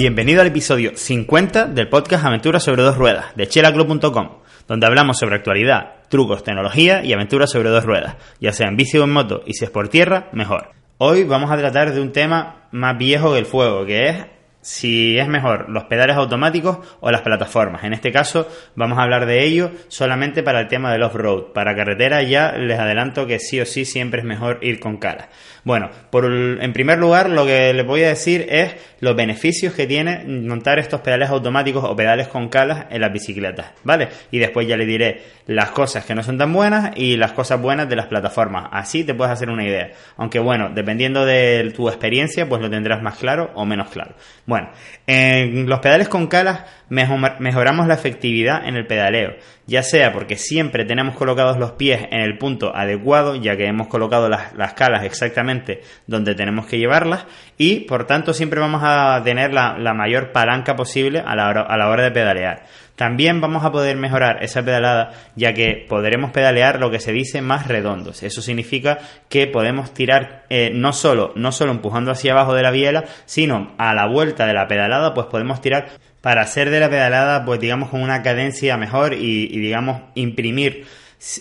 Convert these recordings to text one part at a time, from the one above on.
Bienvenido al episodio 50 del podcast Aventuras sobre dos ruedas de chelaclub.com, donde hablamos sobre actualidad, trucos, tecnología y aventuras sobre dos ruedas, ya sea en bici o en moto, y si es por tierra, mejor. Hoy vamos a tratar de un tema más viejo que el fuego, que es si es mejor los pedales automáticos o las plataformas. En este caso vamos a hablar de ello solamente para el tema del off-road. Para carretera ya les adelanto que sí o sí siempre es mejor ir con calas. Bueno, por, en primer lugar lo que les voy a decir es los beneficios que tiene montar estos pedales automáticos o pedales con calas en las bicicletas, ¿vale? Y después ya les diré las cosas que no son tan buenas y las cosas buenas de las plataformas. Así te puedes hacer una idea. Aunque bueno, dependiendo de tu experiencia, pues lo tendrás más claro o menos claro. Bueno, en los pedales con calas mejoramos la efectividad en el pedaleo, ya sea porque siempre tenemos colocados los pies en el punto adecuado, ya que hemos colocado las, calas exactamente donde tenemos que llevarlas, y por tanto siempre vamos a tener la, mayor palanca posible a la, a la hora de pedalear. También vamos a poder mejorar esa pedalada ya que podremos pedalear lo que se dice más redondos. Eso significa que podemos tirar eh, no, solo, no solo empujando hacia abajo de la biela, sino a la vuelta de la pedalada pues podemos tirar para hacer de la pedalada pues digamos con una cadencia mejor y digamos imprimir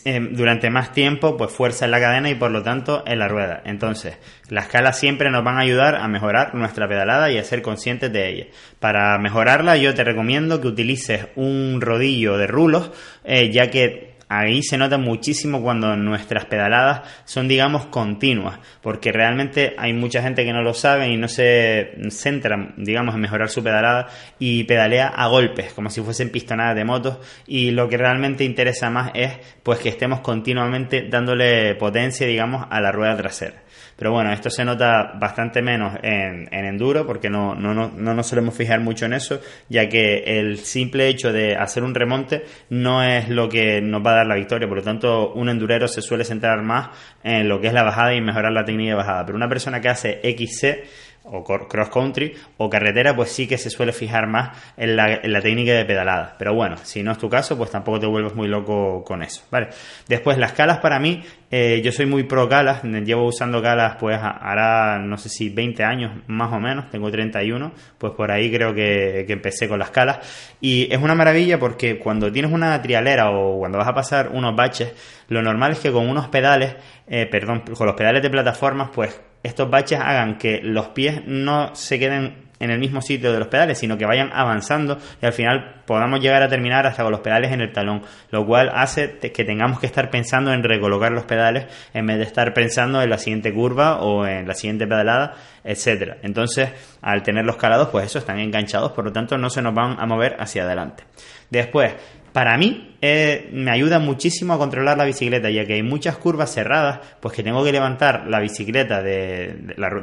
Em, durante más tiempo pues fuerza en la cadena y por lo tanto en la rueda. Entonces, las calas siempre nos van a ayudar a mejorar nuestra pedalada y a ser conscientes de ella. Para mejorarla yo te recomiendo que utilices un rodillo de rulos, eh, ya que ahí se nota muchísimo cuando nuestras pedaladas son, digamos, continuas, porque realmente hay mucha gente que no lo sabe y no se centra, digamos, en mejorar su pedalada y pedalea a golpes, como si fuesen pistonadas de motos, y lo que realmente interesa más es, pues, que estemos continuamente dándole potencia, digamos, a la rueda trasera. Pero bueno, esto se nota bastante menos en, enduro porque no, no, no, no, nos solemos fijar mucho en eso, ya que el simple hecho de hacer un remonte no es lo que nos va a dar la victoria. Por lo tanto, un endurero se suele centrar más en lo que es la bajada y mejorar la técnica de bajada. Pero una persona que hace XC o cross country o carretera, pues sí que se suele fijar más en la, técnica de pedalada. Pero bueno, si no es tu caso, pues tampoco te vuelves muy loco con eso, ¿vale? Después, las calas para mí, eh, yo soy muy pro calas, llevo usando calas pues ahora no sé si 20 años más o menos, tengo 31, pues por ahí creo que, empecé con las calas. Y es una maravilla porque cuando tienes una trialera o cuando vas a pasar unos baches, lo normal es que con unos pedales, eh, perdón, con los pedales de plataformas, pues estos baches hagan que los pies no se queden en el mismo sitio de los pedales, sino que vayan avanzando y al final podamos llegar a terminar hasta con los pedales en el talón, lo cual hace que tengamos que estar pensando en recolocar los pedales en vez de estar pensando en la siguiente curva o en la siguiente pedalada, etcétera. Entonces, al tener los calados, pues eso están enganchados, por lo tanto no se nos van a mover hacia adelante. Después, para mí eh, me ayuda muchísimo a controlar la bicicleta, ya que hay muchas curvas cerradas, pues que tengo que levantar la bicicleta de,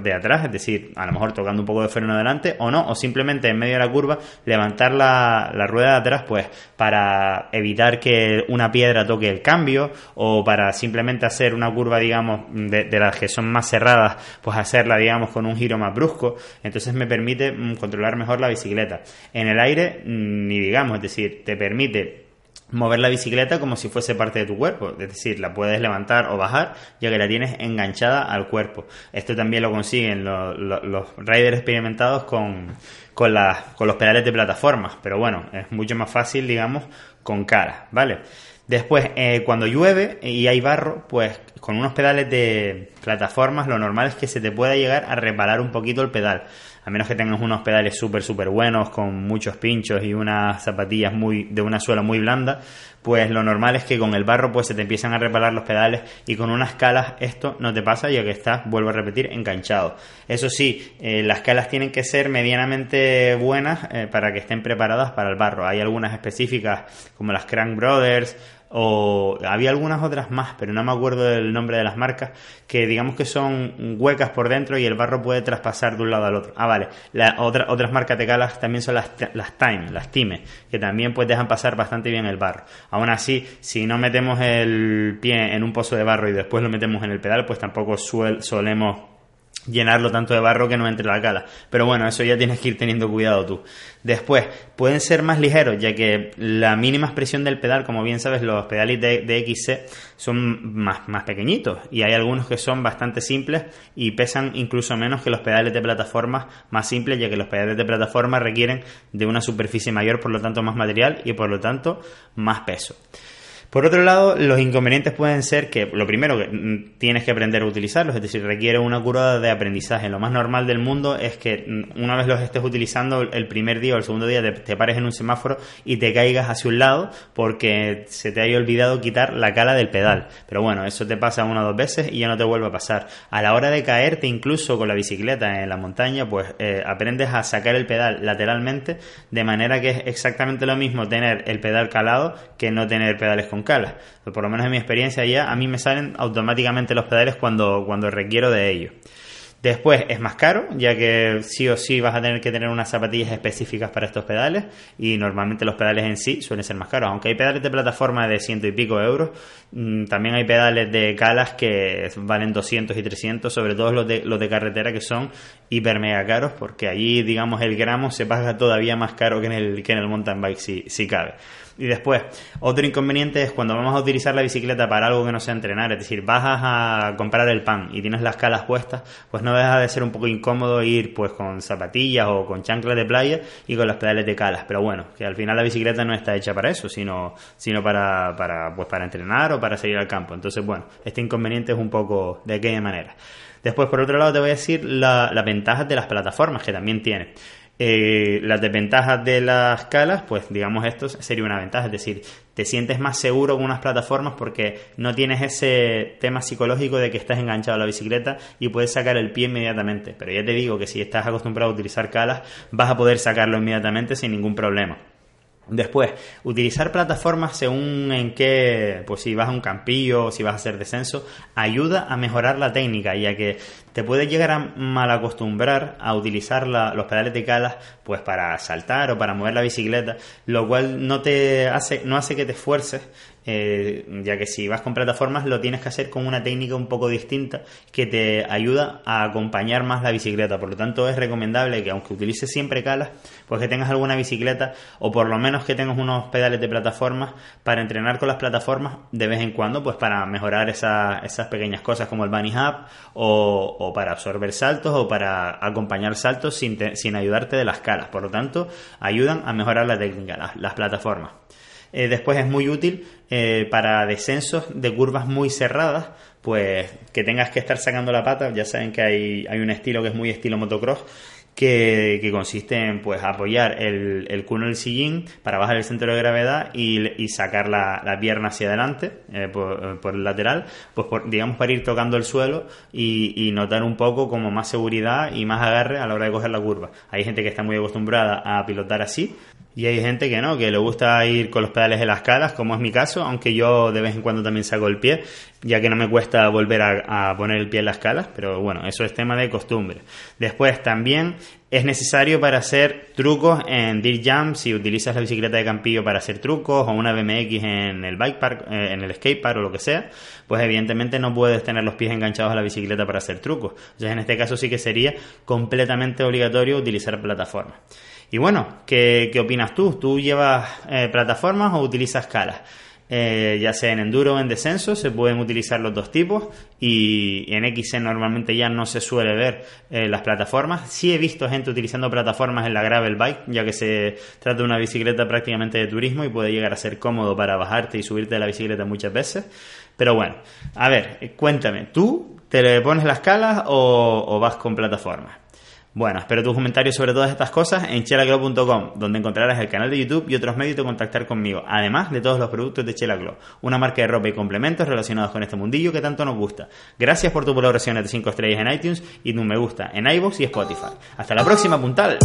de, atrás, es decir, a lo mejor tocando un poco de freno adelante, o no, o simplemente en medio de la curva levantar la, la rueda de atrás, pues para evitar que una piedra toque el cambio, o para simplemente hacer una curva, digamos, de, de las que son más cerradas, pues hacerla, digamos, con un giro más brusco. Entonces me permite mm, controlar mejor la bicicleta. En el aire, mm, ni digamos, es decir, te permite mover la bicicleta como si fuese parte de tu cuerpo, es decir, la puedes levantar o bajar ya que la tienes enganchada al cuerpo. Esto también lo consiguen los, los, riders experimentados con, con, los pedales de plataformas, pero bueno, es mucho más fácil, digamos, con cara, ¿vale? Después, eh, cuando llueve y hay barro, pues con unos pedales de plataformas lo normal es que se te pueda llegar a reparar un poquito el pedal a menos que tengas unos pedales súper, súper buenos, con muchos pinchos y unas zapatillas muy, de una suela muy blanda, pues lo normal es que con el barro pues se te empiezan a reparar los pedales y con unas calas esto no te pasa ya que estás, vuelvo a repetir, enganchado. Eso sí, eh, las calas tienen que ser medianamente buenas eh, para que estén preparadas para el barro. Hay algunas específicas como las Crank Brothers o había algunas otras más, pero no me acuerdo del nombre de las marcas, que digamos que son huecas por dentro y el barro puede traspasar de un lado al otro. Ah, vale, la, otra, otras marcas de calas también son las, las Time, las Time, que también pues dejan pasar bastante bien el barro. Aún así, si no metemos el pie en un pozo de barro y después lo metemos en el pedal, pues tampoco solemos llenarlo tanto de barro que no entre la cala. Pero bueno, eso ya tienes que ir teniendo cuidado tú. Después, pueden ser más ligeros, ya que la mínima expresión del pedal, como bien sabes, los pedales de, XC son más, más pequeñitos y hay algunos que son bastante simples y pesan incluso menos que los pedales de plataforma más simples, ya que los pedales de plataforma requieren de una superficie mayor, por lo tanto más material y por lo tanto más peso. Por otro lado, los inconvenientes pueden ser que, lo primero, que mm, tienes que aprender a utilizarlos, es decir, requiere una curva de aprendizaje. Lo más normal del mundo es que mm, una vez los estés utilizando, el primer día o el segundo día te, pares en un semáforo y te caigas hacia un lado porque se te haya olvidado quitar la cala del pedal. Pero bueno, eso te pasa una o dos veces y ya no te vuelve a pasar. A la hora de caerte, incluso con la bicicleta en la montaña, pues eh, aprendes a sacar el pedal lateralmente, de manera que es exactamente lo mismo tener el pedal calado que no tener pedales con con Por lo menos en mi experiencia ya, a mí me salen automáticamente los pedales cuando, cuando requiero de ellos. Después es más caro, ya que sí o sí vas a tener que tener unas zapatillas específicas para estos pedales y normalmente los pedales en sí suelen ser más caros. Aunque hay pedales de plataforma de ciento y pico euros, mm, también hay pedales de calas que valen 200 y 300, sobre todo los de, los de carretera que son hiper mega caros porque allí digamos el gramo se paga todavía más caro que en el, que en el mountain bike si, si cabe. Y después, otro inconveniente es cuando vamos a utilizar la bicicleta para algo que no sea entrenar, es decir, vas a comprar el pan y tienes las calas puestas, pues no deja de ser un poco incómodo ir pues con zapatillas o con chanclas de playa y con las pedales de calas, pero bueno, que al final la bicicleta no está hecha para eso, sino, sino para, para, pues para entrenar o para salir al campo. Entonces, bueno, este inconveniente es un poco de aquella manera. Después, por otro lado, te voy a decir las ventajas de las plataformas que también tiene. Eh, las desventajas de las calas, pues digamos esto sería una ventaja, es decir, te sientes más seguro con unas plataformas porque no tienes ese tema psicológico de que estás enganchado a la bicicleta y puedes sacar el pie inmediatamente. Pero ya te digo que si estás acostumbrado a utilizar calas, vas a poder sacarlo inmediatamente sin ningún problema. Después, utilizar plataformas según en qué, pues si vas a un campillo o si vas a hacer descenso, ayuda a mejorar la técnica, ya que te puedes llegar a mal acostumbrar a utilizar los pedales de calas pues para saltar o para mover la bicicleta, lo cual no te hace, no hace que te esfuerces eh, ya que si vas con plataformas lo tienes que hacer con una técnica un poco distinta que te ayuda a acompañar más la bicicleta. Por lo tanto, es recomendable que aunque utilices siempre calas, pues que tengas alguna bicicleta o por lo menos que tengas unos pedales de plataformas para entrenar con las plataformas de vez en cuando, pues para mejorar esas pequeñas cosas como el bunny hub o, para absorber saltos o para acompañar saltos sin, sin ayudarte de las calas. Por lo tanto, ayudan a mejorar la técnica, las plataformas. Eh, después es muy útil eh, para descensos de curvas muy cerradas, pues que tengas que estar sacando la pata. Ya saben que hay, hay un estilo que es muy estilo motocross. Que, consiste en pues apoyar el, el culo del sillín para bajar el centro de gravedad y, sacar la, pierna hacia adelante eh, por, el lateral, pues digamos para ir tocando el suelo y, y, notar un poco como más seguridad y más agarre a la hora de coger la curva. Hay gente que está muy acostumbrada a pilotar así, y hay gente que no, que le gusta ir con los pedales en las calas, como es mi caso, aunque yo de vez en cuando también saco el pie, ya que no me cuesta volver a, poner el pie en las calas, pero bueno, eso es tema de costumbre. Después también es necesario para hacer trucos en Dirt Jam, si utilizas la bicicleta de campillo para hacer trucos o una BMX en el bike park, eh, en el skate park o lo que sea, pues evidentemente no puedes tener los pies enganchados a la bicicleta para hacer trucos. Entonces en este caso sí que sería completamente obligatorio utilizar plataforma. Y bueno, ¿qué, opinas tú? ¿Tú llevas eh, plataformas o utilizas calas? Eh, ya sea en enduro o en descenso, se pueden utilizar los dos tipos y en XC normalmente ya no se suele ver eh, las plataformas. Sí he visto gente utilizando plataformas en la gravel bike, ya que se trata de una bicicleta prácticamente de turismo y puede llegar a ser cómodo para bajarte y subirte de la bicicleta muchas veces. Pero bueno, a ver, cuéntame, ¿tú te le pones las calas o vas con plataformas? Bueno, espero tus comentarios sobre todas estas cosas en chelaglow.com, donde encontrarás el canal de YouTube y otros medios de contactar conmigo, además de todos los productos de Chelaglow, una marca de ropa y complementos relacionados con este mundillo que tanto nos gusta. Gracias por tu valoración de 5 estrellas en iTunes y tu me gusta en iVoox y Spotify. Hasta la próxima, puntal.